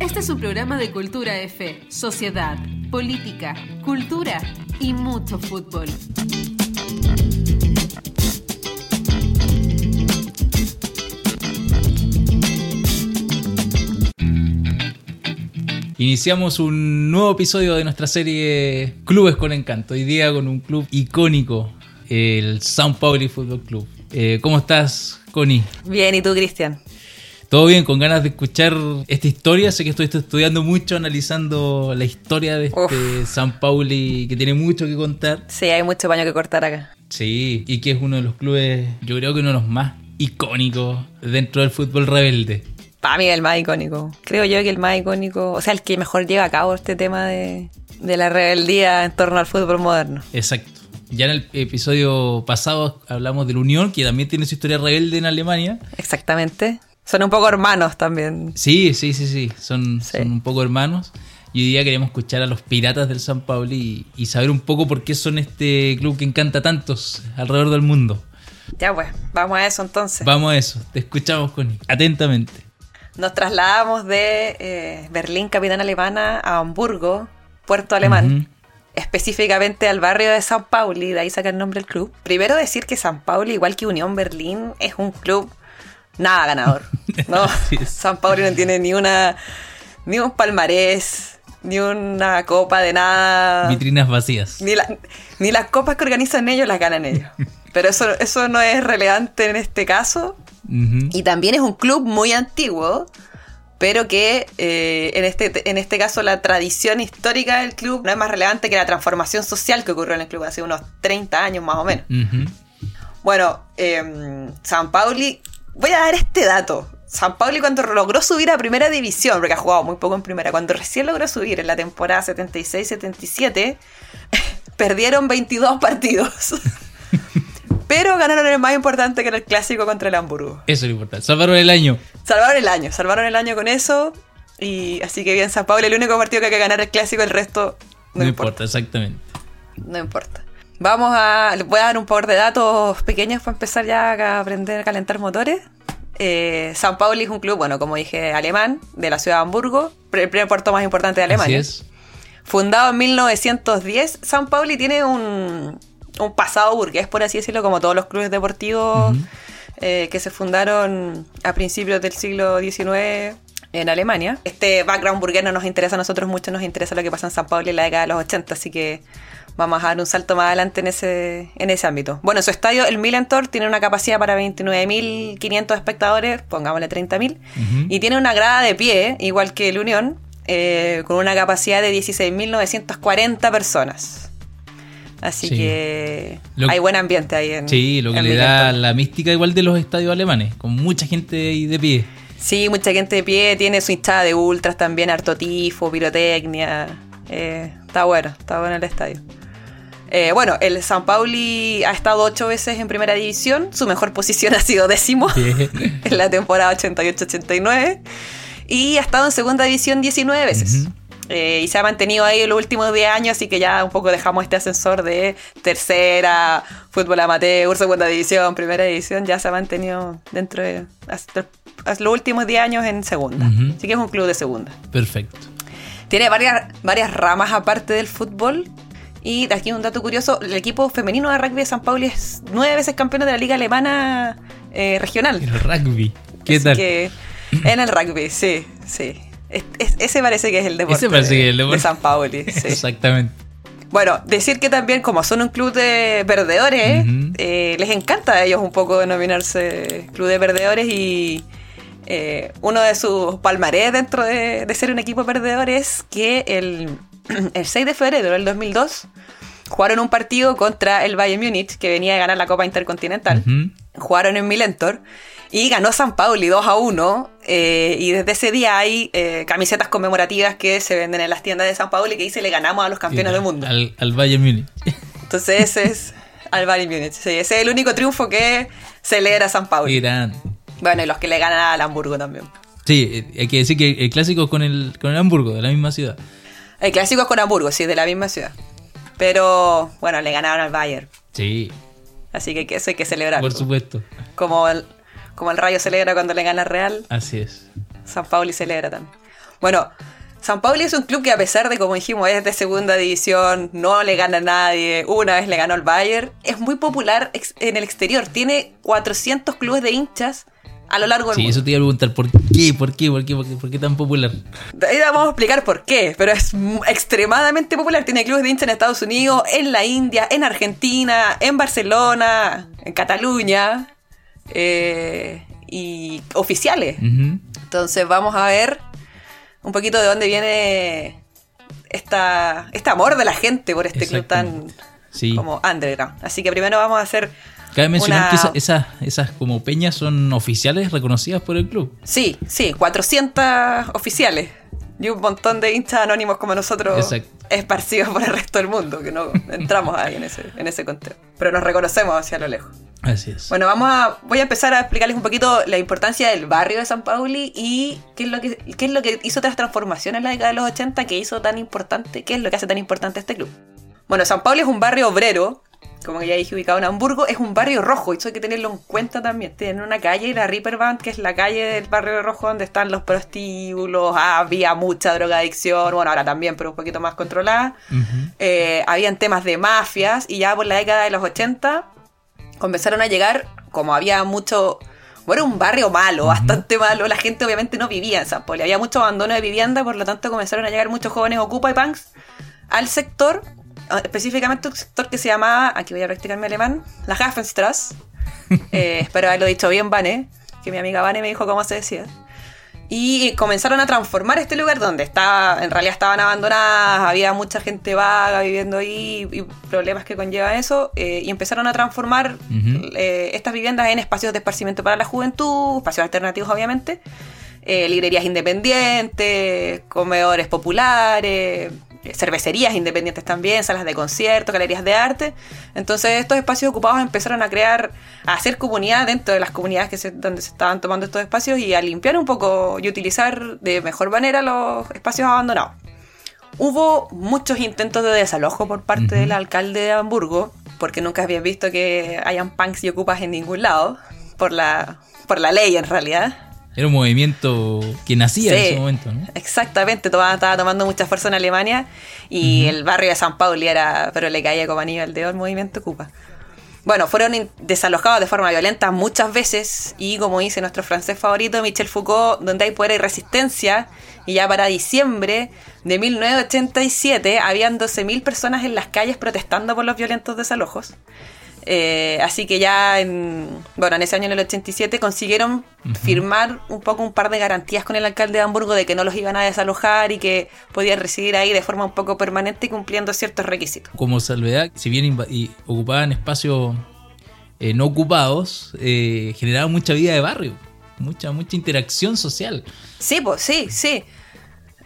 Este es un programa de cultura F, sociedad, política, cultura y mucho fútbol. Iniciamos un nuevo episodio de nuestra serie Clubes con Encanto. Hoy día con un club icónico, el Sao Paulo Fútbol Club. Eh, ¿Cómo estás, Connie? Bien, ¿y tú, Cristian? Todo bien, con ganas de escuchar esta historia. Sé que estuviste estudiando mucho, analizando la historia de este San Pauli, que tiene mucho que contar. Sí, hay mucho paño que cortar acá. Sí, y que es uno de los clubes, yo creo que uno de los más icónicos dentro del fútbol rebelde. Para mí el más icónico. Creo yo que el más icónico, o sea, el que mejor lleva a cabo este tema de, de la rebeldía en torno al fútbol moderno. Exacto. Ya en el episodio pasado hablamos de la Unión, que también tiene su historia rebelde en Alemania. Exactamente. Son un poco hermanos también. Sí, sí, sí, sí. Son, son un poco hermanos. Y hoy día queremos escuchar a los piratas del San Pablo y, y, saber un poco por qué son este club que encanta a tantos alrededor del mundo. Ya pues, vamos a eso entonces. Vamos a eso. Te escuchamos, Connie. Atentamente. Nos trasladamos de eh, Berlín, capital alemana, a Hamburgo, puerto alemán. Uh -huh. Específicamente al barrio de San Pauli, de ahí saca el nombre del club. Primero decir que San Pauli, igual que Unión Berlín, es un club nada ganador. ¿no? San Pauli no tiene ni una ni un palmarés, ni una copa de nada. Vitrinas vacías. Ni, la, ni las copas que organizan ellos las ganan ellos. Pero eso, eso no es relevante en este caso. Uh -huh. Y también es un club muy antiguo, pero que eh, en, este, en este caso la tradición histórica del club no es más relevante que la transformación social que ocurrió en el club hace unos 30 años más o menos. Uh -huh. Bueno, eh, San Pauli voy a dar este dato. San Pauli cuando logró subir a primera división, porque ha jugado muy poco en primera, cuando recién logró subir en la temporada 76-77, perdieron 22 partidos. Pero ganaron el más importante que era el clásico contra el Hamburgo. Eso es lo importante. Salvaron el año. Salvaron el año. Salvaron el año con eso. Y así que bien, San Pauli, el único partido que hay que ganar el clásico, el resto no, no importa. importa. Exactamente. No importa. Vamos a. Les voy a dar un par de datos pequeños para empezar ya a aprender a calentar motores. Eh, San Pauli es un club, bueno, como dije, alemán, de la ciudad de Hamburgo, el primer puerto más importante de Alemania. Así es. Fundado en 1910, San Pauli tiene un, un pasado burgués, por así decirlo, como todos los clubes deportivos uh -huh. eh, que se fundaron a principios del siglo XIX en Alemania. Este background burgués no nos interesa a nosotros mucho, nos interesa lo que pasa en San Pablo en la década de los 80, así que vamos a dar un salto más adelante en ese, en ese ámbito. Bueno, su estadio, el Millentor, tiene una capacidad para 29.500 espectadores, pongámosle 30.000, uh -huh. y tiene una grada de pie, igual que el Unión, eh, con una capacidad de 16.940 personas. Así sí. que hay buen ambiente ahí en Sí, lo que le da la mística igual de los estadios alemanes, con mucha gente ahí de pie. Sí, mucha gente de pie, tiene su hinchada de ultras también, harto tifo, pirotecnia. Eh, está bueno, está bueno el estadio. Eh, bueno, el San Pauli ha estado ocho veces en primera división, su mejor posición ha sido décimo en la temporada 88-89 y ha estado en segunda división 19 veces. Uh -huh. Eh, y se ha mantenido ahí en los últimos 10 años, así que ya un poco dejamos este ascensor de tercera, fútbol amateur, segunda división, primera división, ya se ha mantenido dentro de hasta, hasta los últimos 10 años en segunda. Uh -huh. Así que es un club de segunda. Perfecto. Tiene varias, varias ramas aparte del fútbol. Y aquí un dato curioso, el equipo femenino de rugby de San Paulo es nueve veces campeón de la liga alemana eh, regional. El rugby, ¿qué Así tal? Que en el rugby, sí, sí. Es, es, ese parece que es el deporte, ese parece de, que es el deporte. de San Pauli. Sí. Exactamente. Bueno, decir que también, como son un club de perdedores, uh -huh. eh, les encanta a ellos un poco denominarse club de perdedores y eh, uno de sus palmarés dentro de, de, ser un equipo perdedor es que el, el 6 de febrero del 2002 jugaron un partido contra el Bayern Múnich, que venía de ganar la Copa Intercontinental. Uh -huh. Jugaron en Milentor. Y ganó San Pauli 2 a 1. Eh, y desde ese día hay eh, camisetas conmemorativas que se venden en las tiendas de San Pauli que dice le ganamos a los campeones sí, del mundo. Al, al, Bayern Múnich. Entonces ese es al Bayern Múnich. Sí, ese es el único triunfo que celebra San Pauli. Gran. Bueno, y los que le ganan al Hamburgo también. Sí, eh, hay que decir que el clásico es con el, con el Hamburgo, de la misma ciudad. El clásico es con Hamburgo, sí, de la misma ciudad. Pero bueno, le ganaron al Bayern. Sí. Así que eso hay que celebrar. Por supuesto. Como el, como el Rayo celebra cuando le gana Real. Así es. San Pauli celebra también. Bueno, San Pauli es un club que a pesar de, como dijimos, es de segunda división, no le gana a nadie, una vez le ganó al Bayern, es muy popular en el exterior. Tiene 400 clubes de hinchas a lo largo del sí, eso te iba a preguntar, ¿por qué? ¿Por qué? ¿Por qué? ¿Por qué, tan popular? Ahí vamos a explicar por qué, pero es extremadamente popular. Tiene clubes de hinchas en Estados Unidos, en la India, en Argentina, en Barcelona, en Cataluña, eh, y oficiales. Entonces vamos a ver un poquito de dónde viene esta, este amor de la gente por este club tan como underground. Así que primero vamos a hacer Cabe mencionar que esas, esas como peñas son oficiales reconocidas por el club. Sí, sí, 400 oficiales. Y un montón de hinchas anónimos como nosotros esparcidos por el resto del mundo, que no entramos ahí en ese, en ese conteo. Pero nos reconocemos hacia lo lejos. Así es. Bueno, vamos a, voy a empezar a explicarles un poquito la importancia del barrio de San Pauli y qué es lo que, qué es lo que hizo tras transformaciones en la década de los 80 que hizo tan importante, qué es lo que hace tan importante este club. Bueno, San Pauli es un barrio obrero como ya dije, ubicado en Hamburgo, es un barrio rojo, y eso hay que tenerlo en cuenta también. Tiene una calle, la Ripperband, que es la calle del barrio rojo donde están los prostíbulos, había mucha drogadicción, bueno, ahora también, pero un poquito más controlada. Eh, habían temas de mafias, y ya por la década de los 80 comenzaron a llegar, como había mucho... Bueno, un barrio malo, bastante malo. La gente obviamente no vivía en San Poli. Había mucho abandono de vivienda, por lo tanto comenzaron a llegar muchos jóvenes ocupa y punks al sector específicamente un sector que se llama, aquí voy a practicarme alemán, la Hafenstrasse. Eh, espero haberlo dicho bien, Vane, que mi amiga Vane me dijo cómo se decía. Y comenzaron a transformar este lugar donde estaba, en realidad estaban abandonadas, había mucha gente vaga viviendo ahí y problemas que conlleva eso. Eh, y empezaron a transformar eh, estas viviendas en espacios de esparcimiento para la juventud, espacios alternativos obviamente, librerías independientes, comedores populares, cervecerías independientes también, salas de concierto, galerías de arte. Entonces estos espacios ocupados empezaron a crear, a hacer comunidad dentro de las comunidades que donde se estaban tomando estos espacios y a limpiar un poco y utilizar de mejor manera los espacios abandonados. Hubo muchos intentos de desalojo por parte del alcalde de Hamburgo, porque nunca habían visto que hayan punks y ocupas en ningún lado, por la, por la ley en realidad. Era un movimiento que nacía en ese momento, ¿no? Exactamente, estaba tomando mucha fuerza en Alemania y el barrio de San Paulo era, pero le caía como anillo al dedo el movimiento Cupa. Bueno, fueron desalojados de forma violenta muchas veces y como dice nuestro francés favorito, Michel Foucault, donde hay poder y resistencia, y ya para diciembre de 1987 habían 12.000 personas en las calles protestando por los violentos desalojos. Eh, así que ya en, bueno, en ese año, en el 87, consiguieron firmar un poco un par de garantías con el alcalde de Hamburgo de que no los iban a desalojar y que podían residir ahí de forma un poco permanente y cumpliendo ciertos requisitos. Como salvedad, si bien ocupaban espacios eh, no ocupados, eh, generaban mucha vida de barrio, mucha, mucha interacción social. Sí, pues sí, sí.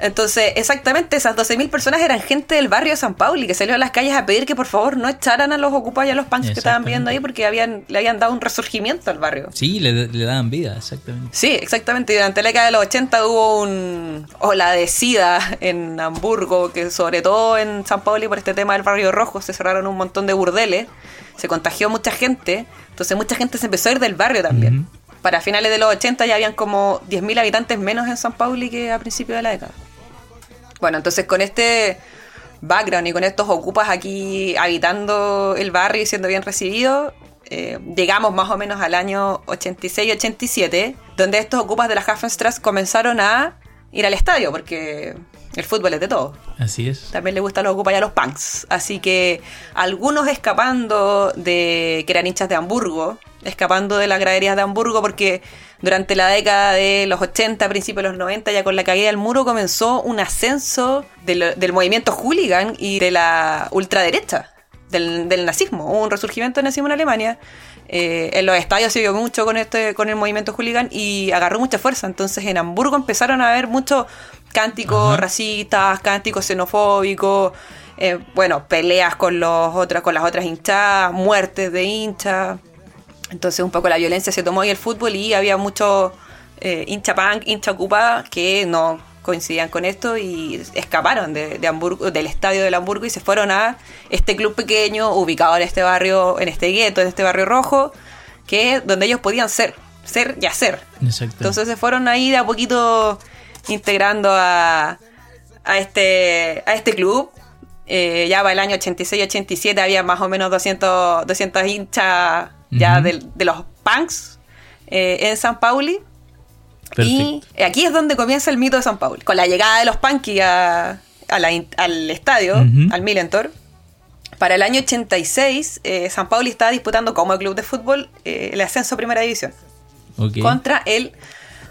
Entonces, exactamente, esas 12.000 personas eran gente del barrio de San Pauli que salió a las calles a pedir que por favor no echaran a los ocupados y a los punks que estaban viendo ahí porque habían, le habían dado un resurgimiento al barrio. Sí, le, daban vida, exactamente. Sí, exactamente. Durante la década de los 80 hubo un ola de sida en Hamburgo, que sobre todo en San Pauli por este tema del barrio rojo se cerraron un montón de burdeles, se contagió mucha gente, entonces mucha gente se empezó a ir del barrio también. Para finales de los 80 ya habían como 10.000 habitantes menos en San Pauli que a principios de la década. Bueno, entonces con este background y con estos ocupas aquí habitando el barrio y siendo bien recibidos, eh, llegamos más o menos al año 86-87, donde estos ocupas de la Hafenstrasse comenzaron a ir al estadio, porque el fútbol es de todo. Así es. También le gustan los ocupas y a los punks. Así que algunos escapando de que eran hinchas de Hamburgo, escapando de las graderías de Hamburgo, porque durante la década de los 80, principios de los 90, ya con la caída del muro, comenzó un ascenso del, movimiento hooligan y de la ultraderecha, del, nazismo. Hubo un resurgimiento del nazismo en Alemania. Eh, en los estadios se vio mucho con este con el movimiento hooligan y agarró mucha fuerza. Entonces en Hamburgo empezaron a haber muchos cánticos racistas, cánticos xenofóbicos, eh, bueno, peleas con los otros, con las otras hinchadas, muertes de hinchas. Entonces un poco la violencia se tomó ahí el fútbol y había muchos eh, hincha punk, hincha ocupada que no coincidían con esto y escaparon de, Hamburgo, del estadio del Hamburgo y se fueron a este club pequeño ubicado en este barrio, en este gueto, en este barrio rojo, que donde ellos podían ser. ser y hacer. Entonces se fueron ahí de a poquito integrando a, a, este, a este club. Eh, ya para el año 86-87 había más o menos 200, 200 hinchas ya de, los punks eh, en San Pauli. Y aquí es donde comienza el mito de San Pauli. Con la llegada de los punky a, al estadio, al Millentor. Para el año 86, eh, San Pauli estaba disputando como club de fútbol el ascenso a Primera División. Contra el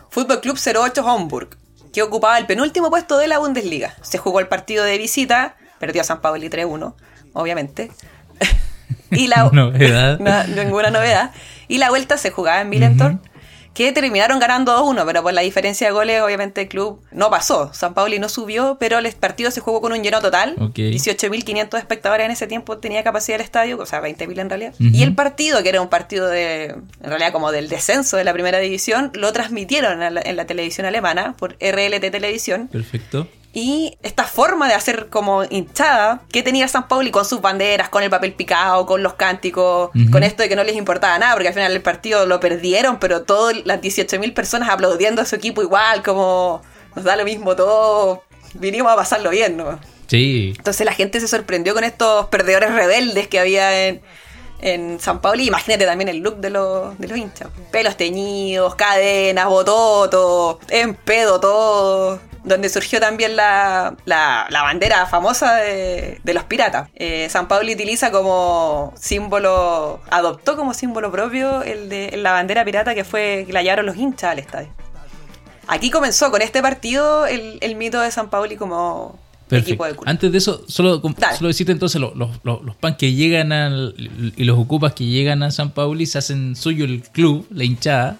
Fútbol Club 08 Homburg que ocupaba el penúltimo puesto de la Bundesliga. Se jugó el partido de visita, perdió a San Pablo y 3-1, obviamente. y la novedad. ninguna novedad. Y la vuelta se jugaba en Milentor que terminaron ganando 2-1, pero por la diferencia de goles, obviamente el club no pasó. San Pauli no subió, pero el partido se jugó con un lleno total. 18.500 espectadores en ese tiempo tenía capacidad el estadio, o sea, 20.000 en realidad. Y el partido, que era un partido de, en realidad como del descenso de la primera división, lo transmitieron en la televisión alemana por RLT Televisión. Perfecto. Y esta forma de hacer como hinchada que tenía San Pauli con sus banderas, con el papel picado, con los cánticos, con esto de que no les importaba nada, porque al final el partido lo perdieron, pero todas las 18.000 personas aplaudiendo a su equipo igual, como nos da lo mismo todo, vinimos a pasarlo bien, ¿no? Sí. Entonces la gente se sorprendió con estos perdedores rebeldes que había en, en San Pauli. Imagínate también el look de los, de los hinchas. Pelos teñidos, cadenas, bototo, en pedo todo donde surgió también la, la, bandera famosa de, los piratas. Eh, San Pablo utiliza como símbolo, adoptó como símbolo propio el de la bandera pirata que fue que la llevaron los hinchas al estadio. Aquí comenzó con este partido el, mito de San Pauli como de. Antes de eso, solo, solo decirte entonces, los, los, los, pan que llegan al, y los ocupas que llegan a San Pauli se hacen suyo el club, la hinchada,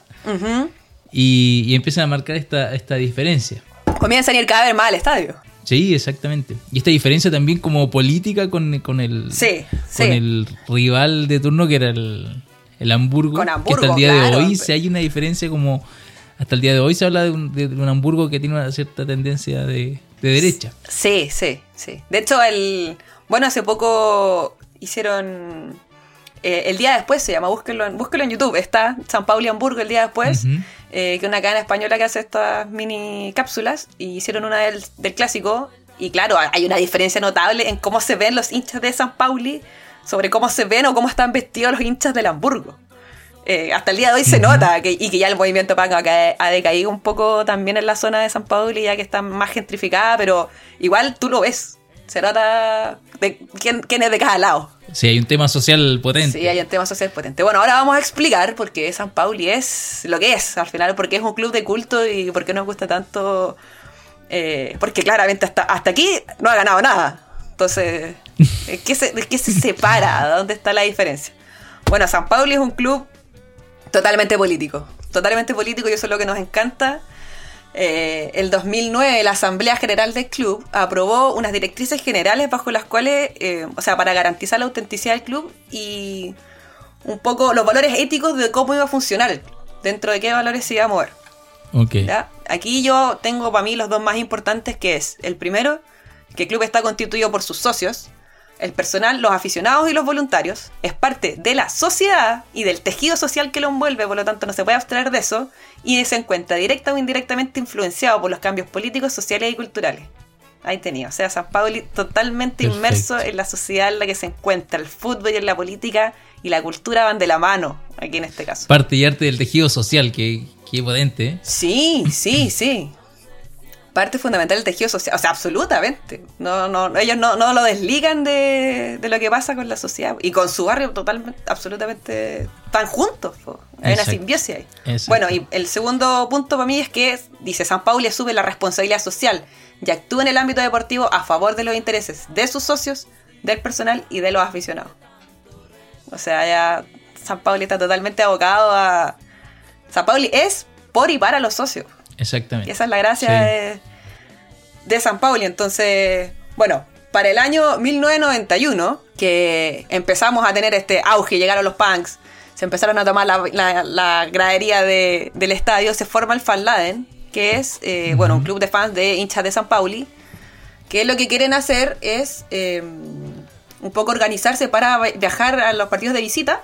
y, y, empiezan a marcar esta, esta diferencia comienzan a ir cada vez más al estadio. Sí, exactamente. Y esta diferencia también como política con, el, con el rival de turno que era el, el Hamburgo. Con Hamburgo, que hasta el día de hoy se hay una diferencia como... Hasta el día de hoy se habla de un, de un Hamburgo que tiene una cierta tendencia de, derecha. Sí, sí, sí. De hecho, el bueno, hace poco hicieron... Eh, el día después se llama, búsquenlo en, búsquenlo en YouTube, está San Paulo y Hamburgo el día después. Eh, que es una cadena española que hace estas mini cápsulas, y hicieron una del, clásico, y claro, hay una diferencia notable en cómo se ven los hinchas de San Pauli sobre cómo se ven o cómo están vestidos los hinchas del Hamburgo. Eh, hasta el día de hoy se nota que, y que ya el movimiento punk ha decaído un poco también en la zona de San Pauli, ya que está más gentrificada, pero igual tú lo ves. Se nota de quién, quién es de cada lado. Sí, hay un tema social potente. Sí, hay un tema social potente. Bueno, ahora vamos a explicar por qué San Pauli es lo que es, al final, porque es un club de culto y por qué nos gusta tanto. Eh, porque claramente hasta, hasta aquí no ha ganado nada. Entonces, ¿qué se, ¿qué se separa? ¿Dónde está la diferencia? Bueno, San Pauli es un club totalmente político. Totalmente político y eso es lo que nos encanta. Eh, el 2009 la Asamblea General del Club aprobó unas directrices generales bajo las cuales, eh, o sea, para garantizar la autenticidad del club y un poco los valores éticos de cómo iba a funcionar, dentro de qué valores se iba a mover. Aquí yo tengo para mí los dos más importantes que es, el primero, que el club está constituido por sus socios, el personal, los aficionados y los voluntarios, es parte de la sociedad y del tejido social que lo envuelve, por lo tanto no se puede abstraer de eso, y se encuentra directa o indirectamente influenciado por los cambios políticos, sociales y culturales. Ahí tenía, o sea, San Pablo totalmente inmerso en la sociedad en la que se encuentra, el fútbol y en la política y la cultura van de la mano, aquí en este caso. Parte y arte del tejido social, que, que potente. ¿eh? Sí, sí, sí parte fundamental del tejido social, o sea, absolutamente. No, no, ellos no, no lo desligan de, lo que pasa con la sociedad y con su barrio totalmente, absolutamente, están juntos. Hay una simbiosis ahí. Bueno, y el segundo punto para mí es que, dice, San Paulo asume la responsabilidad social y actúa en el ámbito deportivo a favor de los intereses de sus socios, del personal y de los aficionados. O sea, ya San Pauli está totalmente abocado a... San Pauli es por y para los socios. Exactamente. Y esa es la gracia de, San Pauli. Entonces, bueno, para el año 1991, que empezamos a tener este auge, llegaron los punks, se empezaron a tomar la, gradería del estadio, se forma el Fan Laden, que es, eh, bueno, un club de fans de hinchas de San Pauli, que lo que quieren hacer es eh, un poco organizarse para viajar a los partidos de visita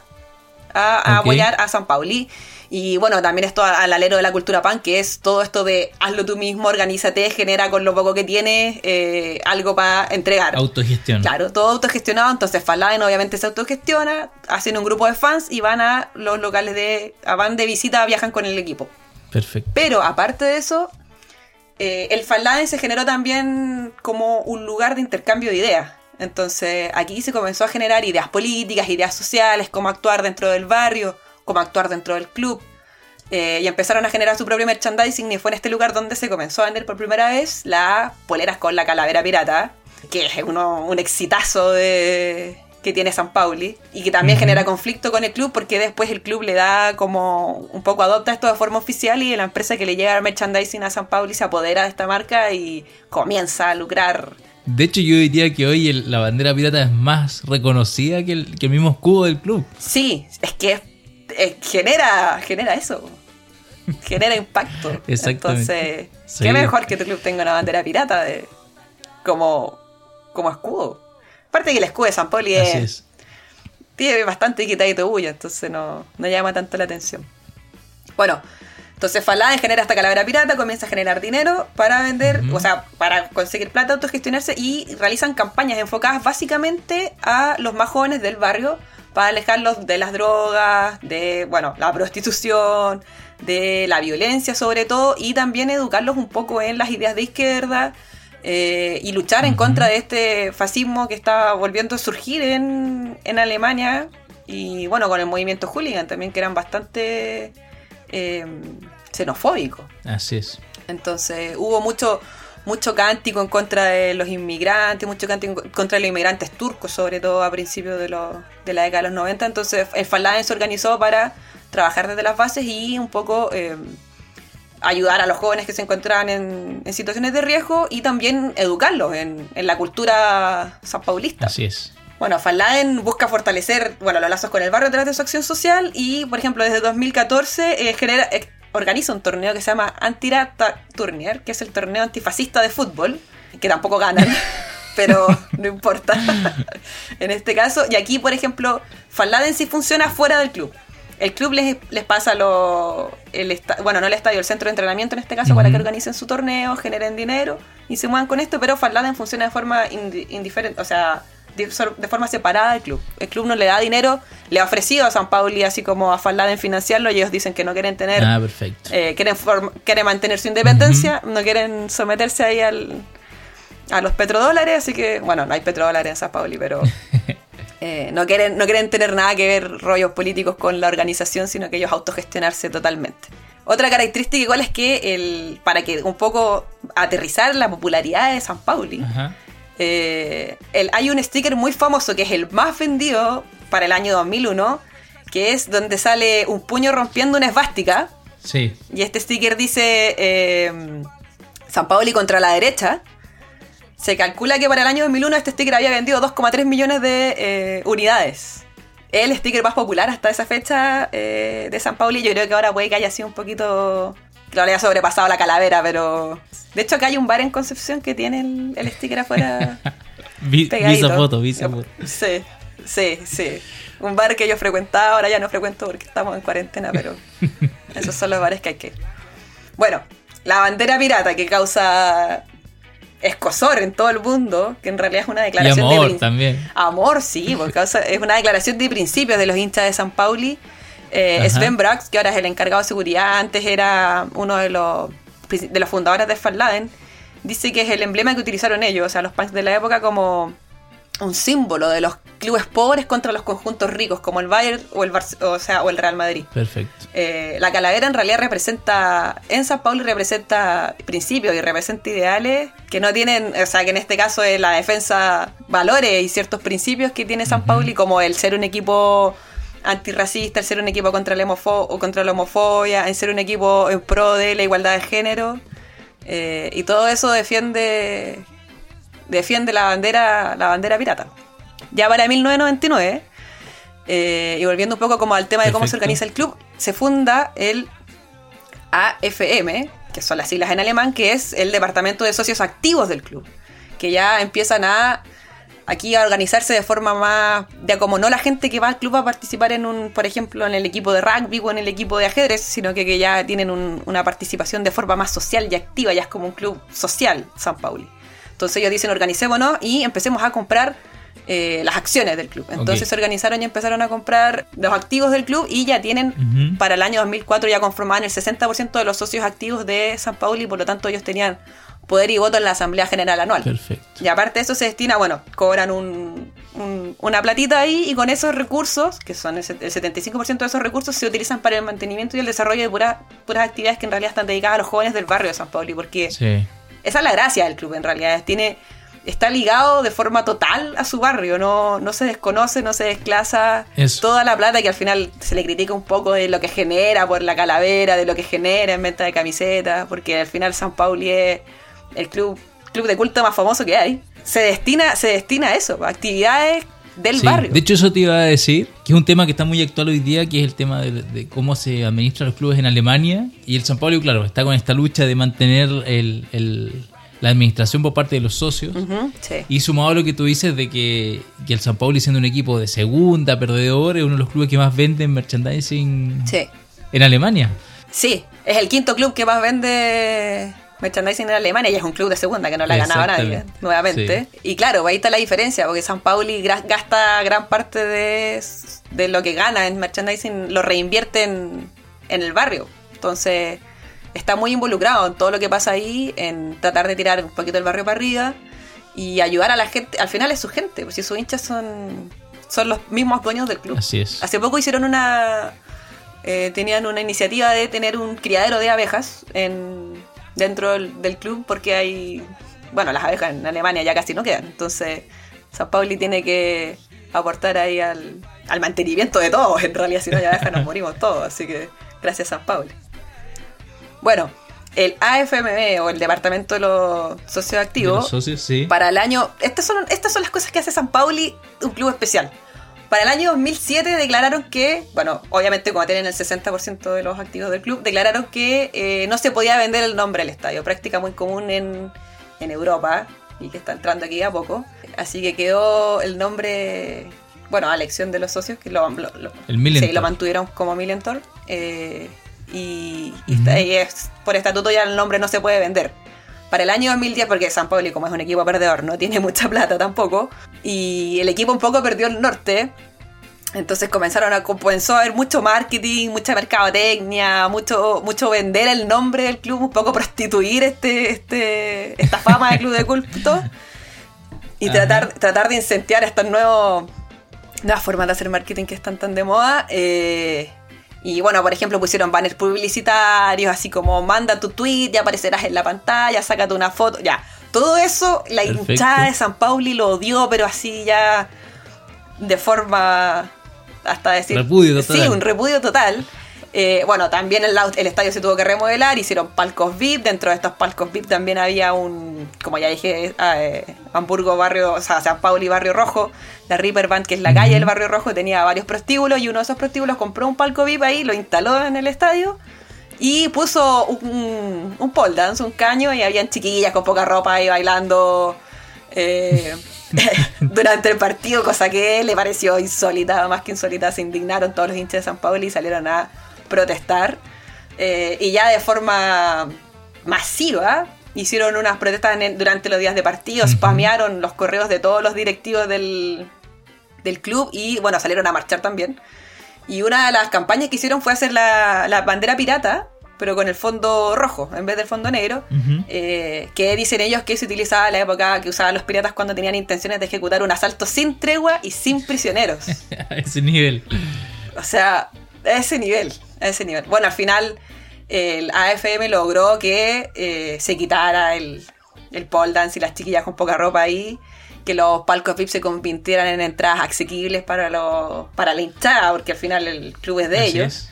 a, apoyar a San Pauli Y bueno, también esto al alero de la cultura punk, que es todo esto de hazlo tú mismo, organízate, genera con lo poco que tienes eh, algo para entregar. Autogestión. Claro, todo autogestionado. Entonces Faladen obviamente se autogestiona, hacen un grupo de fans y van a los locales de. van de visita, viajan con el equipo. Perfecto. Pero aparte de eso, eh, el Faladen se generó también como un lugar de intercambio de ideas. Entonces aquí se comenzó a generar ideas políticas, ideas sociales, cómo actuar dentro del barrio cómo actuar dentro del club. Eh, y empezaron a generar su propio merchandising y fue en este lugar donde se comenzó a vender por primera vez las poleras con la calavera pirata, que es uno, un exitazo de, que tiene San Pauli y que también genera conflicto con el club porque después el club le da como un poco adopta esto de forma oficial y la empresa que le llega el merchandising a San Pauli se apodera de esta marca y comienza a lucrar. De hecho, yo diría que hoy la bandera pirata es más reconocida que el, que el mismo escudo del club. Sí, es que es eh, genera, genera eso. genera impacto. Entonces, qué mejor que tu club tenga una bandera pirata de, como, como escudo. Aparte que el escudo de San Poli es, tiene bastante quitadito bulla, entonces no, no llama tanto la atención. Bueno, entonces Falade genera esta calavera pirata, comienza a generar dinero para vender, o sea, para conseguir plata, autogestionarse y realizan campañas enfocadas básicamente a los más jóvenes del barrio para alejarlos de las drogas, de, bueno, la prostitución, de la violencia sobre todo, y también educarlos un poco en las ideas de izquierda eh, y luchar en contra de este fascismo que está volviendo a surgir en, en Alemania y, bueno, con el movimiento hooligan también, que eran bastante eh, xenofóbicos. Así es. Entonces hubo mucho mucho cántico en contra de los inmigrantes, mucho cántico en contra de los inmigrantes turcos, sobre todo a principios de, de la década de los 90. Entonces el Faladen se organizó para trabajar desde las bases y un poco eh, ayudar a los jóvenes que se encontraban en, situaciones de riesgo y también educarlos en, la cultura sanpaulista. Así es. Bueno, Faladen busca fortalecer bueno, los lazos con el barrio a través de su acción social y, por ejemplo, desde 2014 eh, genera, eh, organiza un torneo que se llama Antirata Turnier, que es el torneo antifascista de fútbol, que tampoco ganan, pero no importa en este caso. Y aquí, por ejemplo, Faladen sí funciona fuera del club. El club les, les pasa lo, el bueno, no el estadio, el centro de entrenamiento en este caso, para que organicen su torneo, generen dinero y se muevan con esto, pero Faladen funciona de forma indiferente, o sea, de, forma separada del club. El club no le da dinero, le ha ofrecido a San Pauli así como a en financiarlo y ellos dicen que no quieren tener... Ah, perfecto. Eh, quieren, quieren mantener su independencia, no quieren someterse ahí al, a los petrodólares, así que, bueno, no hay petrodólares en San Pauli, pero... Eh, no, quieren, no quieren tener nada que ver rollos políticos con la organización, sino que ellos autogestionarse totalmente. Otra característica igual es que el, para que un poco aterrizar la popularidad de San Pauli, eh, el, hay un sticker muy famoso que es el más vendido para el año 2001, que es donde sale un puño rompiendo una esvástica. Sí. Y este sticker dice eh, San Paoli contra la derecha. Se calcula que para el año 2001 este sticker había vendido 2,3 millones de eh, unidades. El sticker más popular hasta esa fecha de San Pauli. Yo creo que ahora puede que haya sido un poquito lo haya sobrepasado la calavera, pero. De hecho, acá hay un bar en Concepción que tiene el, sticker afuera. vi, esa foto, vi esa foto. Sí, sí, sí. Un bar que yo frecuentaba, ahora ya no frecuento porque estamos en cuarentena, pero esos son los bares que hay que. Bueno, la bandera pirata que causa escosor en todo el mundo, que en realidad es una declaración y amor también. Amor, sí, porque es una declaración de principios de los hinchas de San Pauli eh, Sven Brax, que ahora es el encargado de seguridad, antes era uno de los, de los fundadores de Farladen, dice que es el emblema que utilizaron ellos, o sea, los punks de la época como un símbolo de los clubes pobres contra los conjuntos ricos, como el Bayern o el, o sea, o el Real Madrid. Perfecto. Eh, la calavera en realidad representa, en San Paulo representa principios y representa ideales que no tienen, o sea, que en este caso es la defensa, valores y ciertos principios que tiene San Paulo, como el ser un equipo antirracista, el ser un equipo contra, la o contra la homofobia, en ser un equipo en pro de la igualdad de género. Eh, y todo eso defiende defiende la bandera la bandera pirata. Ya para 1999, eh, y volviendo un poco como al tema de cómo se organiza el club, se funda el AFM, que son las siglas en alemán, que es el departamento de socios activos del club, que ya empiezan a aquí a organizarse de forma más, de como no la gente que va al club a participar en un, por ejemplo, en el equipo de rugby o en el equipo de ajedrez, sino que, que ya tienen una participación de forma más social y activa, ya es como un club social, San Pauli. Entonces ellos dicen organicémonos y empecemos a comprar eh, las acciones del club. Entonces se organizaron y empezaron a comprar los activos del club y ya tienen para el año 2004 ya conformaban el 60% de los socios activos de San Pauli por lo tanto ellos tenían poder y voto en la Asamblea General Anual. Perfecto. Y aparte de eso se destina, bueno, cobran un, una platita ahí y con esos recursos, que son el, 75% de esos recursos, se utilizan para el mantenimiento y el desarrollo de puras, puras actividades que en realidad están dedicadas a los jóvenes del barrio de San Pauli, porque esa es la gracia del club en realidad. Tiene está ligado de forma total a su barrio, no, no se desconoce, no se desclasa toda la plata que al final se le critica un poco de lo que genera por la calavera, de lo que genera en venta de camisetas, porque al final San Pauli es el club, club de culto más famoso que hay. Se destina, se destina a eso, a actividades del barrio. De hecho, eso te iba a decir, que es un tema que está muy actual hoy día, que es el tema de, cómo se administran los clubes en Alemania. Y el San Pauli, claro, está con esta lucha de mantener el la administración por parte de los socios. Y sumado a lo que tú dices de que, el San Paulo, siendo un equipo de segunda, perdedor, es uno de los clubes que más venden merchandising en Alemania. Sí, es el quinto club que más vende merchandising en Alemania y es un club de segunda que no la ganaba nadie, nuevamente. Y claro, ahí está la diferencia, porque San Pauli gasta gran parte de, de lo que gana en merchandising, lo reinvierte en, en el barrio. Entonces está muy involucrado en todo lo que pasa ahí, en tratar de tirar un poquito el barrio para arriba y ayudar a la gente. Al final es su gente, pues si sus hinchas son, son los mismos dueños del club. Así es. Hace poco hicieron una. Eh, tenían una iniciativa de tener un criadero de abejas en, dentro del, club porque hay. Bueno, las abejas en Alemania ya casi no quedan. Entonces, San Pauli tiene que aportar ahí al, al mantenimiento de todos. En realidad, si no hay abejas, nos morimos todos. Así que, gracias, San Pauli. Bueno, el AFMB o el Departamento de los Socios Activos. socios, sí. Para el año. Estas son, estas son las cosas que hace San Pauli, un club especial. Para el año 2007 declararon que, bueno, obviamente como tienen el 60% de los activos del club, declararon que eh, no se podía vender el nombre del estadio, práctica muy común en, Europa y que está entrando aquí a poco. Así que quedó el nombre, bueno, a elección de los socios, que lo, el lo mantuvieron como Millentor. Eh, y, es, por estatuto ya el nombre no se puede vender. Para el año 2010, porque San Pauli, como es un equipo perdedor, no tiene mucha plata tampoco, y el equipo un poco perdió el norte, entonces comenzaron a comenzó a haber mucho marketing, mucha mercadotecnia, mucho, mucho vender el nombre del club, un poco prostituir este, este, esta fama de club de culto y tratar, tratar de incentivar estas nuevas formas de hacer marketing que están tan de moda. Eh, y bueno, por ejemplo, pusieron banners publicitarios, así como manda tu tweet y aparecerás en la pantalla, sácate una foto, ya. Todo eso, la hinchada de San Pauli lo odió, pero así ya de forma hasta decir... Repudio total. Sí, un repudio total. Eh, bueno, también el, el, estadio se tuvo que remodelar, hicieron palcos VIP. Dentro de estos palcos VIP también había un, como ya dije, eh, Hamburgo Barrio, o sea, San Pauli Barrio Rojo, la Reaper Band, que es la calle del Barrio Rojo, tenía varios prostíbulos y uno de esos prostíbulos compró un palco VIP ahí, lo instaló en el estadio y puso un, un pole dance, un caño, y habían chiquillas con poca ropa ahí bailando. Eh, durante el partido, cosa que le pareció insólita, más que insólita, se indignaron todos los hinchas de San Pauli y salieron a protestar. Eh, y ya de forma masiva hicieron unas protestas durante los días de partido, spamearon los correos de todos los directivos del, del, club y bueno, salieron a marchar también. Y una de las campañas que hicieron fue hacer la, la bandera pirata, pero con el fondo rojo en vez del fondo negro, eh, que dicen ellos que se utilizaba en la época que usaban los piratas cuando tenían intenciones de ejecutar un asalto sin tregua y sin prisioneros. a ese nivel. O sea, a ese nivel a ese nivel. Bueno, al final el AFM logró que eh, se quitara el, el pole dance y las chiquillas con poca ropa ahí, que los palcos VIP se convirtieran en entradas asequibles para, los, para la hinchada, porque al final el club es de ellos.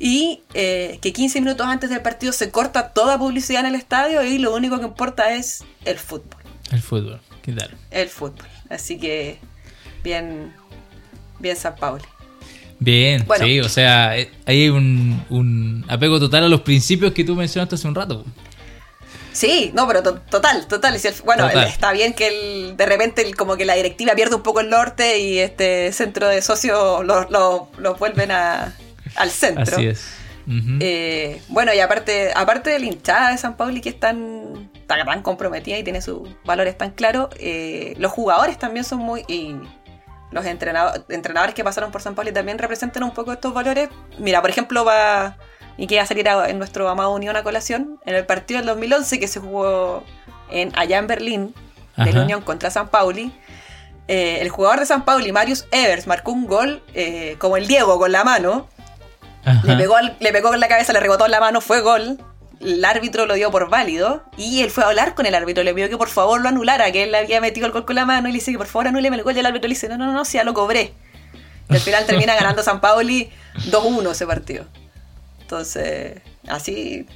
Y eh, que 15 minutos antes del partido se corta toda publicidad en el estadio y lo único que importa es el fútbol. El fútbol, ¿qué tal? El fútbol. Así que bien, bien San Paulo. Bien, sí, o sea, eh, hay un, apego total a los principios que tú mencionaste hace un rato. Sí, no, pero total, total. Bueno, está bien que el, de repente como que la directiva pierde un poco el norte y este centro de socios los lo, vuelven a, al centro. Así es. Eh, bueno, y aparte, aparte de la hinchada de San Pauli que es tan, tan, comprometida y tiene sus valores tan claros, eh, los jugadores también son muy... Y los entrenadores que pasaron por San Pauli también representan un poco estos valores. Mira, por ejemplo, va y que va a salir en nuestro amado Unión a colación, en el partido del 2011 que se jugó en, allá en Berlín, de la Unión contra San Pauli. Eh, el jugador de San Pauli, Marius Evers, marcó un gol como el Diego con la mano le pegó, le pegó con la cabeza, le rebotó en la mano, fue gol. El árbitro lo dio por válido y él fue a hablar con el árbitro, le pidió que por favor lo anulara, que él había metido el gol con la mano y le dice que por favor anúleme el gol y el árbitro le dice, no, no, no, si ya lo cobré. Y al final termina ganando San Pauli 2-1 ese partido. Entonces, así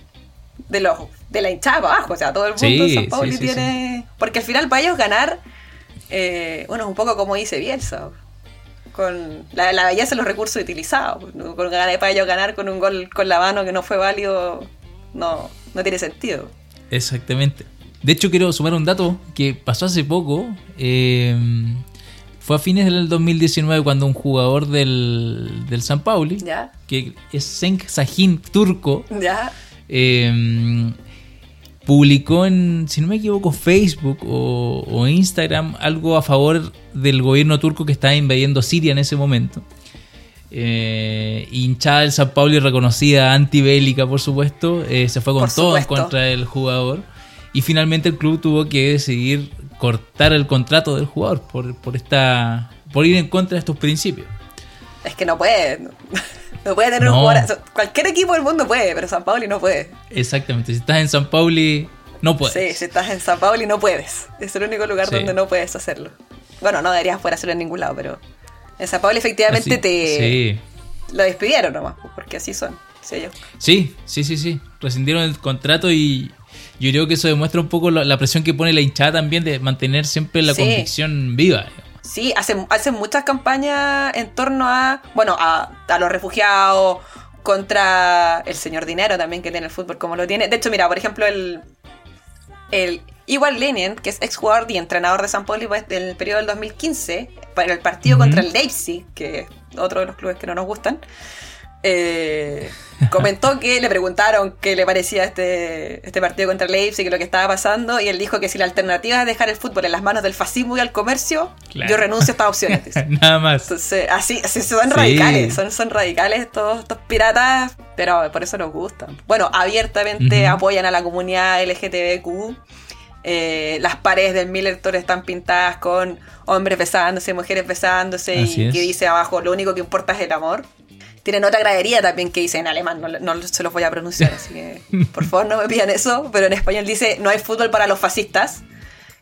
de los de la hinchada para abajo, o sea, todo el mundo San Pauli tiene... Porque al final para ellos ganar, eh, bueno, es un poco como dice Bielsa con la, belleza de los recursos utilizados. Con ganas para ellos ganar con un gol con la mano que no fue válido, no, no tiene sentido. Exactamente. De hecho, quiero sumar un dato que pasó hace poco. Eh, fue a fines del 2019 cuando un jugador del, del San Pauli, que es Senk Sahin turco, ¿Ya? Eh, publicó en, si no me equivoco, Facebook o, Instagram algo a favor del gobierno turco que estaba invadiendo Siria en ese momento. Eh, hinchada del San Paulo y reconocida antibélica, por supuesto, eh, se fue con todo en contra del jugador. Y finalmente el club tuvo que decidir cortar el contrato del jugador por, por, esta, por ir en contra de estos principios. Es que no puede. No puede tener un jugador. Cualquier equipo del mundo puede, pero San Pauli no puede. Exactamente. Si estás en San Pauli, no puedes. Sí, si estás en San Pauli, no puedes. Es el único lugar donde no puedes hacerlo. Bueno, no deberías poder hacerlo en ningún lado, pero en San Pauli efectivamente te. Sí. Lo despidieron nomás, porque así son. Sí, sí, sí, sí, sí. Rescindieron el contrato y yo creo que eso demuestra un poco la, presión que pone la hinchada también de mantener siempre la convicción viva. Sí, hacen, hacen muchas campañas en torno a, bueno, a, los refugiados, contra el señor dinero también que tiene el fútbol como lo tiene. De hecho, mira, por ejemplo, el, el Igual Lenin, que es exjugador y entrenador de San pues, del periodo del 2015, para el partido contra el Leipzig, que es otro de los clubes que no nos gustan, eh, comentó que le preguntaron qué le parecía este, este partido contra el Leipzig y lo que estaba pasando, y él dijo que si la alternativa es dejar el fútbol en las manos del fascismo y al comercio, yo renuncio a estas opciones. Nada más. Entonces, así, así son radicales, son, son radicales estos, estos piratas, pero por eso nos gustan. Bueno, abiertamente apoyan a la comunidad LGTBQ. Eh, las paredes del Millerton están pintadas con hombres besándose, mujeres besándose y que dice abajo lo único que importa es el amor. Tienen otra gradería también que dice en alemán, no, se los voy a pronunciar, así que por favor no me pidan eso, pero en español dice no hay fútbol para los fascistas,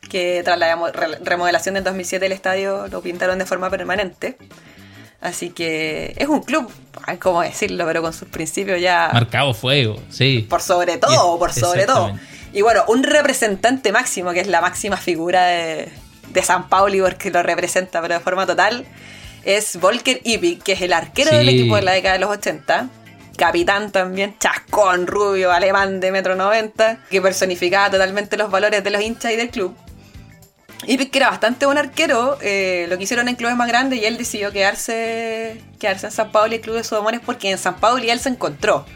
que tras la remodelación del 2007 el estadio lo pintaron de forma permanente. Así que es un club, ¿cómo decirlo? Pero con sus principios ya... Marcado fuego, sí. Por sobre todo, por sobre todo. Y bueno, un representante máximo, que es la máxima figura de, de San Pauli, porque lo representa, pero de forma total, es Volker Ipik, que es el arquero del equipo de la década de los 80. Capitán también, chascón, rubio, alemán de metro 90, que personificaba totalmente los valores de los hinchas y del club. Ipik, que era bastante buen arquero, eh, lo quisieron en clubes más grandes y él decidió quedarse, quedarse en San Paulo y el club de sus amores porque en San Paulo él se encontró.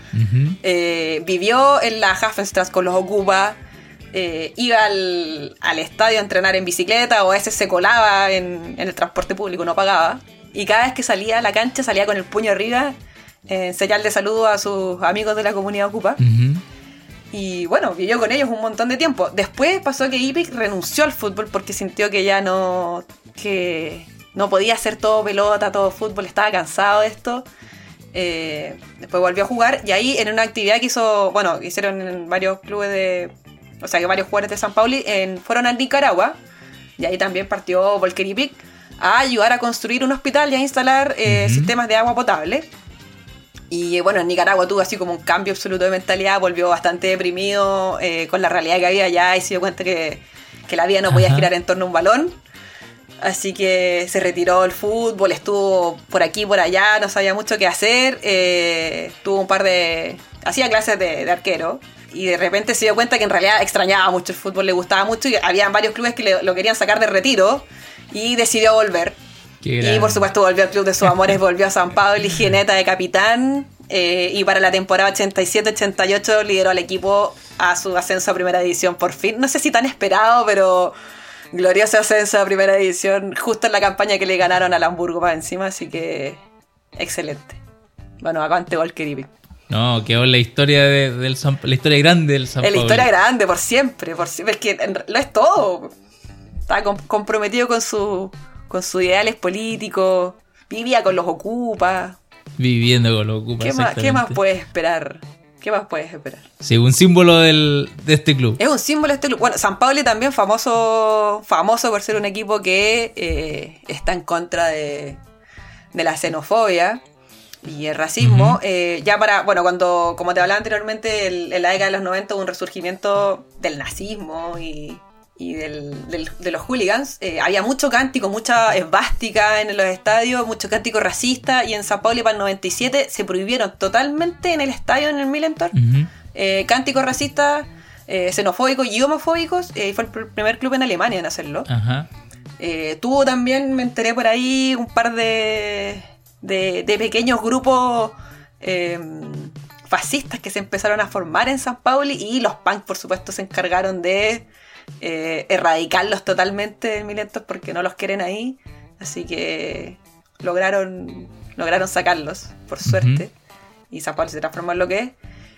Eh, vivió en la Hafenstrasse con los Ocupa, eh, iba al, estadio a entrenar en bicicleta o a veces se colaba en, el transporte público, no pagaba. Y cada vez que salía a la cancha salía con el puño arriba en señal de saludo a sus amigos de la comunidad Ocupa. Y bueno, vivió con ellos un montón de tiempo. Después pasó que Ipic renunció al fútbol porque sintió que ya no, que no podía hacer todo pelota, todo fútbol, estaba cansado de esto. Eh, después volvió a jugar y ahí en una actividad que hizo, bueno, hicieron en varios clubes de, o sea que varios jugadores de San Pauli fueron a Nicaragua, y ahí también partió Volker Ipic a ayudar a construir un hospital y a instalar eh, sistemas de agua potable. Y bueno, en Nicaragua tuvo así como un cambio absoluto de mentalidad, volvió bastante deprimido eh, con la realidad que había allá y se dio cuenta que, la vida no podía girar en torno a un balón. Así que se retiró el fútbol, estuvo por aquí, por allá, no sabía mucho qué hacer. Eh, tuvo un par de. hacía clases de, de arquero y de repente se dio cuenta que en realidad extrañaba mucho el fútbol, le gustaba mucho y había varios clubes que lo querían sacar de retiro y decidió volver. Y por supuesto volvió al club de sus amores, volvió a San Pablo y Gineta de capitán. Eh, y para la temporada 87-88 lideró al equipo a su ascenso a primera división por fin. No sé si tan esperado, pero glorioso ascenso a primera división justo en la campaña que le ganaron al Hamburgo para encima, así que excelente. Bueno, aguante Volker No, quedó la historia del la historia grande del San La historia grande, por siempre, por siempre. Es que lo es todo. Estaba comprometido con, su, con sus ideales políticos, vivía con los ocupas. Viviendo con los ocupas. ¿Qué más, ¿Qué más puedes esperar? ¿Qué más puedes esperar? Sí, un símbolo del, de este club. Es un símbolo de este club. Bueno, San Pablo también famoso, famoso por ser un equipo que eh, está en contra de, de la xenofobia y el racismo. Eh, ya para, bueno, cuando, como te hablaba anteriormente, en la década de los 90 hubo un resurgimiento del nazismo y, de los hooligans. Eh, había mucho cántico, mucha esvástica en los estadios, mucho cántico racista. Y en San Paulo para el 97 se prohibieron totalmente en el estadio, en el Millentor, eh, cánticos racistas, xenofóbicos y homofóbicos. y fue el primer club en Alemania en hacerlo. tuvo también, me enteré por ahí, un par de de, pequeños grupos eh, fascistas que se empezaron a formar en San Pauli y los punks, por supuesto, se encargaron de eh, erradicarlos totalmente de Milentos porque no los quieren ahí. Así que lograron, lograron sacarlos, por suerte. Y San Pauli se transformó en lo que es.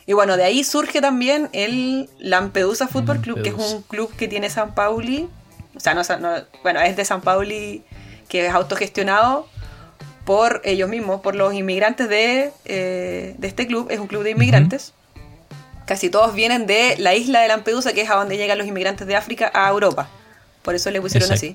Y bueno, de ahí surge también el Lampedusa Football Club, que es un club que tiene San Pauli. O sea, no, bueno, es de San Pauli que es autogestionado por ellos mismos, por los inmigrantes de, eh, de este club. Es un club de inmigrantes. Casi todos vienen de la isla de Lampedusa, que es a donde llegan los inmigrantes de África a Europa. Por eso le pusieron así.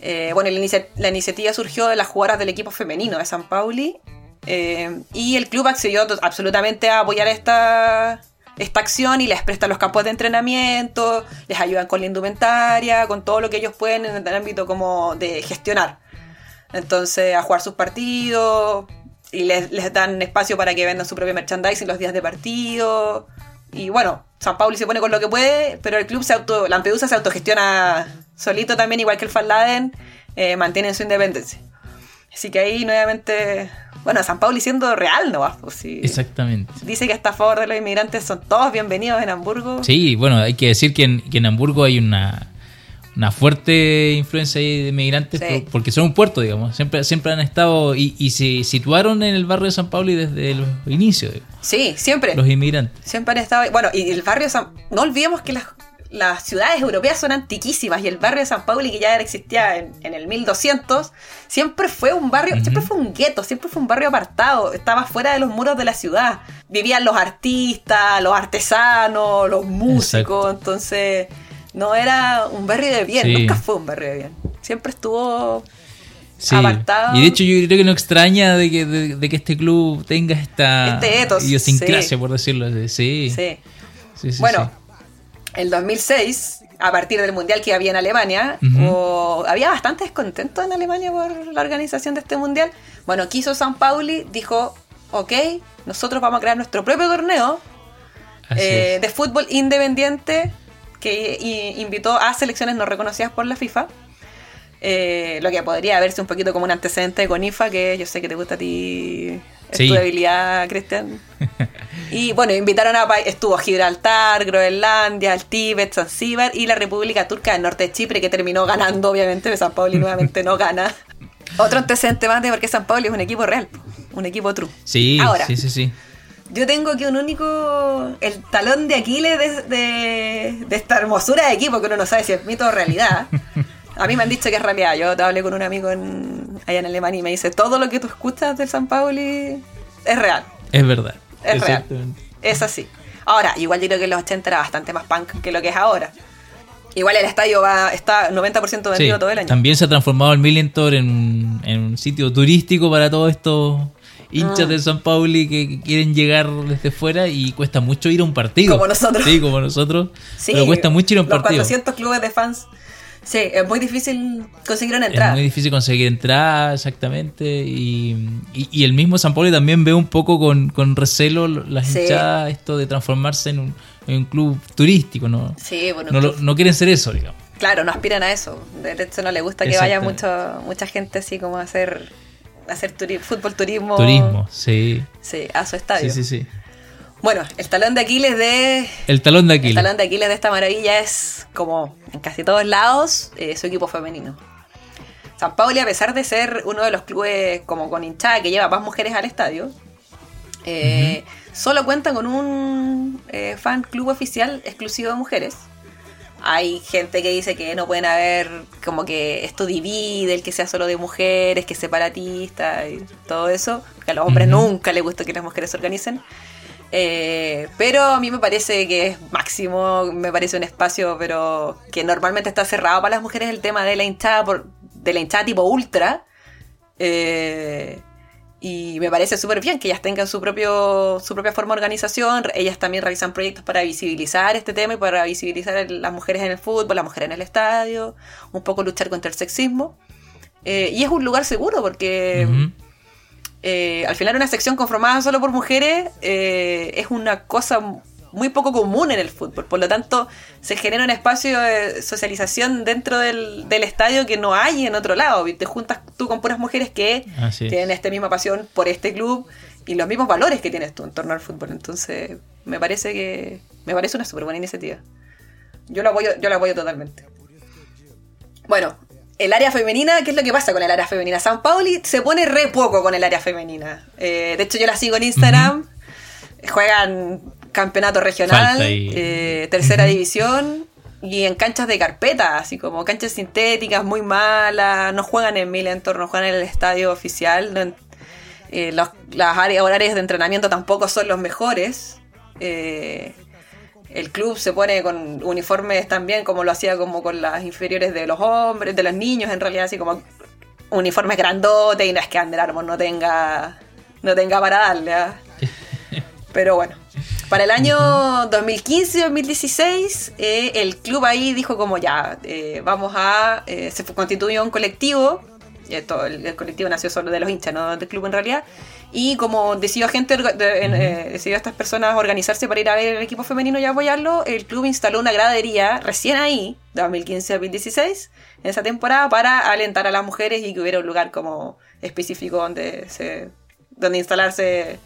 Eh, bueno, la, iniciativa surgió de las jugadoras del equipo femenino de San Pauli. Eh, y el club accedió absolutamente a apoyar esta, esta acción y les presta los campos de entrenamiento, les ayudan con la indumentaria, con todo lo que ellos pueden en el ámbito como de gestionar. Entonces, a jugar sus partidos y les, dan espacio para que vendan su propio merchandising los días de partido. Y bueno, San Paulo se pone con lo que puede, pero el club se auto, Lampedusa se autogestiona solito también, igual que el Falladen, eh, mantienen su independencia. Así que ahí nuevamente, bueno, San Paulo siendo real no va. Pues, Exactamente. Dice que está a favor de los inmigrantes, son todos bienvenidos en Hamburgo. Sí, bueno, hay que decir que en Hamburgo hay una una fuerte influencia de inmigrantes porque son un puerto, digamos. Siempre, siempre han estado y, se situaron en el barrio de San Pablo y desde los inicios. Sí, siempre. Los inmigrantes. Siempre han estado. Bueno, y el barrio de San. No olvidemos que las, las ciudades europeas son antiquísimas y el barrio de San Pablo, que ya existía en, el 1200, siempre fue un barrio, siempre fue un gueto, siempre fue un barrio apartado, estaba fuera de los muros de la ciudad. Vivían los artistas, los artesanos, los músicos, entonces no era un barrio de bien, nunca fue un barrio de bien. Siempre estuvo apartado. Y de hecho yo creo que no extraña de que, de, que este club tenga esta este idiosincrasia, por decirlo así. Sí. sí. bueno, en 2006, a partir del mundial que había en Alemania, había bastante descontento en Alemania por la organización de este mundial. Bueno, quiso San Pauli, dijo, ok, nosotros vamos a crear nuestro propio torneo eh, de fútbol independiente que invitó a selecciones no reconocidas por la FIFA. Eh, lo que podría verse un poquito como un antecedente con IFA, que yo sé que te gusta a ti, es tu debilidad, Cristian. y bueno, invitaron a estuvo Gibraltar, Groenlandia, el Tíbet, Zanzíbar y la República Turca del Norte de Chipre, que terminó ganando, obviamente, San Pablo y nuevamente no gana. Otro antecedente más de porque San Pablo es un equipo real, un equipo true. Sí, sí, sí, sí. Yo tengo aquí un único. El talón de Aquiles de, esta hermosura de equipo que uno no sabe si es mito o realidad. A mí me han dicho que es realidad. Yo te hablé con un amigo en, allá en Alemania y me dice: todo lo que tú escuchas del San Pauli es real. Es verdad. Es real. Es así. Ahora, igual digo que en los 80 era bastante más punk que lo que es ahora. Igual el estadio va está 90% vendido todo el año. También se ha transformado el Millentor en, en un sitio turístico para todo esto hinchas ah. de San Pauli que quieren llegar desde fuera y cuesta mucho ir a un partido. Como nosotros. Sí, como nosotros. pero cuesta mucho ir a un los partido. 400 clubes de fans Sí, es muy difícil conseguir una entrada. Es muy difícil conseguir entrada, exactamente. Y, y, el mismo San Pablo también ve un poco con, recelo las hinchadas, esto de transformarse en un, en un club turístico, ¿no? Sí, bueno. No, no, quieren ser eso, digamos. Claro, no aspiran a eso. De hecho, no le gusta que vaya mucho, mucha gente así como a hacer, hacer fútbol turismo. Turismo, sí. Sí, a su estadio. Sí, sí, sí. Bueno, el talón de Aquiles de. El talón de Aquiles. El talón de Aquiles de esta maravilla es, como en casi todos lados, eh, su equipo femenino. San Pauli, a pesar de ser uno de los clubes como con hinchada que lleva más mujeres al estadio, eh, solo cuenta con un eh, fan club oficial exclusivo de mujeres. Hay gente que dice que no pueden haber, como que esto divide, el que sea solo de mujeres, que es separatista y todo eso. Que a los hombres nunca les gusta que las mujeres se organicen. Eh, pero a mí me parece que es máximo, me parece un espacio, pero que normalmente está cerrado para las mujeres el tema de la hinchada, por, de la hinchada tipo ultra. Eh, y me parece súper bien que ellas tengan su, propio, su propia forma de organización. Ellas también realizan proyectos para visibilizar este tema y para visibilizar a las mujeres en el fútbol, las mujeres en el estadio, un poco luchar contra el sexismo. Eh, y es un lugar seguro porque eh, al final una sección conformada solo por mujeres eh, es una cosa muy poco común en el fútbol. Por lo tanto, se genera un espacio de socialización dentro del, estadio que no hay en otro lado. Te juntas tú con puras mujeres que tienen esta misma pasión por este club y los mismos valores que tienes tú en torno al fútbol. Entonces, me parece que me parece una súper buena iniciativa. Yo la apoyo, yo la apoyo totalmente. Bueno, el área femenina, ¿qué es lo que pasa con el área femenina? San Pauli se pone re poco con el área femenina. Eh, de hecho, yo la sigo en Instagram. Juegan campeonato regional, eh, tercera división y en canchas de carpeta, así como canchas sintéticas muy malas. No juegan en mil entornos, juegan en el estadio oficial. Eh, las áreas horarias de entrenamiento tampoco son los mejores. Eh, el club se pone con uniformes también como lo hacía como con las inferiores de los hombres, de los niños en realidad, así como uniformes grandotes y no es que Under Armour no tenga, no tenga para darle. ¿ah? Pero bueno, para el año 2015-2016 eh, el club ahí dijo como ya, eh, vamos a, eh, se constituyó un colectivo, todo, el, colectivo nació solo de los hinchas, no del club en realidad, y como decidió gente, eh, decidió estas personas organizarse para ir a ver el equipo femenino y apoyarlo, el club instaló una gradería recién ahí, 2015-2016, en esa temporada, para alentar a las mujeres y que hubiera un lugar como específico donde se donde instalarse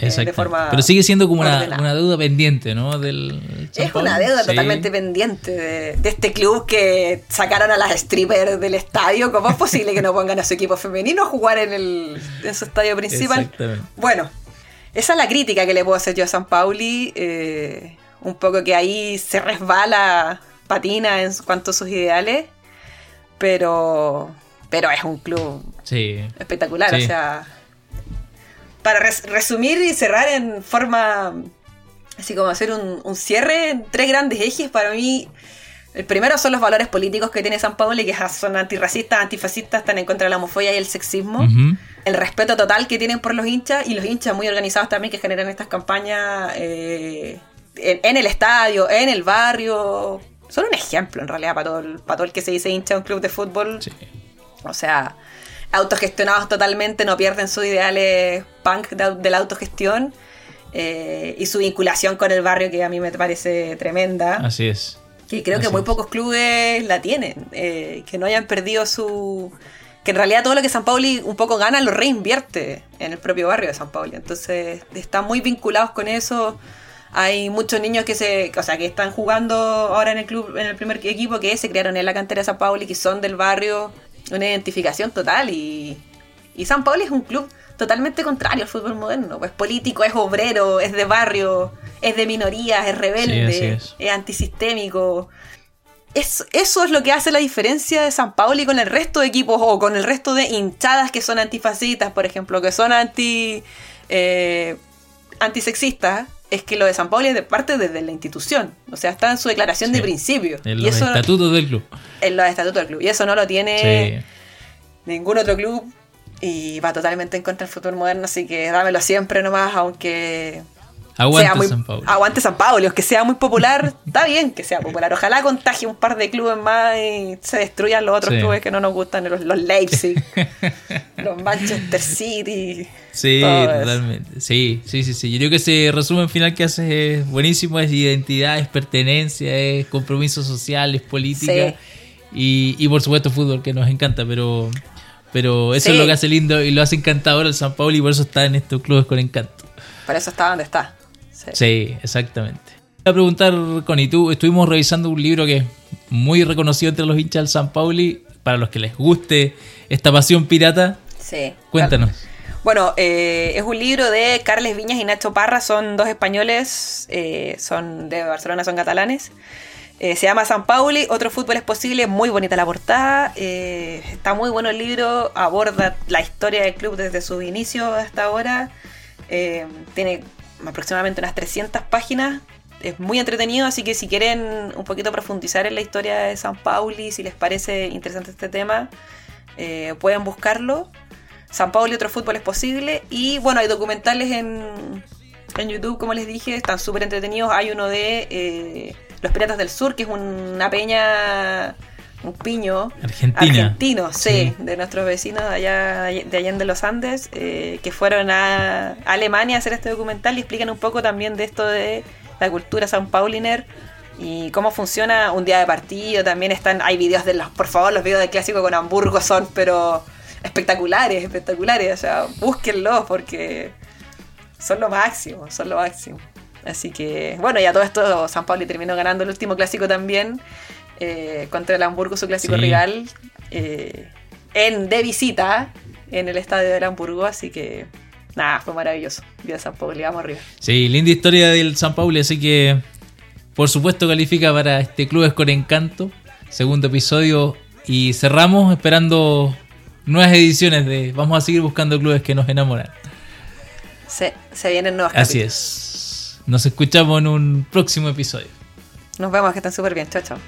eh, Pero sigue siendo como una, deuda pendiente, ¿no? Del es una deuda totalmente pendiente de, este club que sacaron a las strippers del estadio. ¿Cómo es posible que no pongan a su equipo femenino a jugar en, el, en su estadio principal? Bueno, esa es la crítica que le puedo hacer yo a San Pauli. Eh, un poco que ahí se resbala, patina en cuanto a sus ideales. Pero, pero es un club espectacular. O sea para resumir y cerrar en forma, así como hacer un, cierre en tres grandes ejes, para mí, el primero son los valores políticos que tiene San Pablo, y que son antirracistas, antifascistas, están en contra de la homofobia y el sexismo. El respeto total que tienen por los hinchas y los hinchas muy organizados también que generan estas campañas eh, en, el estadio, en el barrio. Son un ejemplo en realidad para todo el, para todo el que se dice hincha de un club de fútbol. O sea, autogestionados totalmente, no pierden sus ideales punk de, la autogestión eh, y su vinculación con el barrio que a mí me parece tremenda. Así es. Que creo que muy pocos clubes la tienen, eh, que no hayan perdido su... Que en realidad todo lo que San Pauli un poco gana lo reinvierte en el propio barrio de San Pauli. Entonces están muy vinculados con eso. Hay muchos niños que se, o sea, que están jugando ahora en el club, en el primer equipo, que se criaron en la cantera de San Pauli, que son del barrio, una identificación total y, y San Pablo es un club totalmente contrario al fútbol moderno. Es político, es obrero, es de barrio, es de minorías, es rebelde, es. antisistémico. eso es lo que hace la diferencia de San Pauli con el resto de equipos o con el resto de hinchadas que son antifascistas, por ejemplo, que son anti eh, antisexistas es que lo de San Pablo es de parte desde la institución. O sea, está en su declaración de principio. En los estatutos del club. En los estatutos del club. Y eso no lo tiene ningún otro club. Y va totalmente en contra del fútbol moderno. Así que dámelo siempre nomás, aunque. Aguante San Paulo. Aguante San Paulo, que sea muy popular, está bien que sea popular. Ojalá contagie un par de clubes más y se destruyan los otros clubes que no nos gustan, los, los Leipzig, los Manchester City. Sí, totalmente. Sí, sí, sí, sí. Yo creo que ese resumen final que hace es buenísimo, es identidad, es pertenencia, es compromiso social, es política. Y, y por supuesto fútbol, que nos encanta, pero, pero eso es lo que hace lindo y lo hace encantador el San Paulo y por eso está en estos clubes con encanto. Por eso está donde está. Sí, exactamente. Voy a preguntar, Connie, tú estuvimos revisando un libro que es muy reconocido entre los hinchas del San Pauli, para los que les guste esta pasión pirata. Sí. Cuéntanos. Bueno, eh, es un libro de Carles Viñas y Nacho Parra, son dos españoles, eh, son de Barcelona, son catalanes. Eh, se llama San Pauli, otro fútbol es posible, muy bonita la portada, está muy bueno el libro, aborda la historia del club desde su inicio hasta ahora, tiene aproximadamente unas 300 páginas. Es muy entretenido, así que si quieren un poquito profundizar en la historia de San Pauli, si les parece interesante este tema, eh, pueden buscarlo. San Pauli, otro fútbol es posible. Y bueno, hay documentales en, en YouTube, como les dije, están súper entretenidos. Hay uno de eh, Los Piratas del Sur, que es una peña un piño Argentina. argentino, sí, de nuestros vecinos de allá de Allende los Andes, eh, que fueron a Alemania a hacer este documental y explican un poco también de esto de la cultura San Pauliner y cómo funciona un día de partido. También están, hay videos de los, por favor, los videos del clásico con Hamburgo son, pero espectaculares, espectaculares. O sea, búsquenlos porque son lo máximo, son lo máximo. Así que, bueno, ya todo esto, San Pauli terminó ganando el último clásico también. Eh, contra el Hamburgo, su clásico rival, eh, en, de visita en el estadio del Hamburgo, así que nada, fue maravilloso. Viva San Paulo, vamos arriba. Sí, linda historia del San Paulo, así que por supuesto califica para este Clubes con Encanto, segundo episodio, y cerramos esperando nuevas ediciones de Vamos a seguir buscando clubes que nos enamoran. Se, se vienen nuevos Así es. Nos escuchamos en un próximo episodio. Nos vemos, que están súper bien. Chao, chao.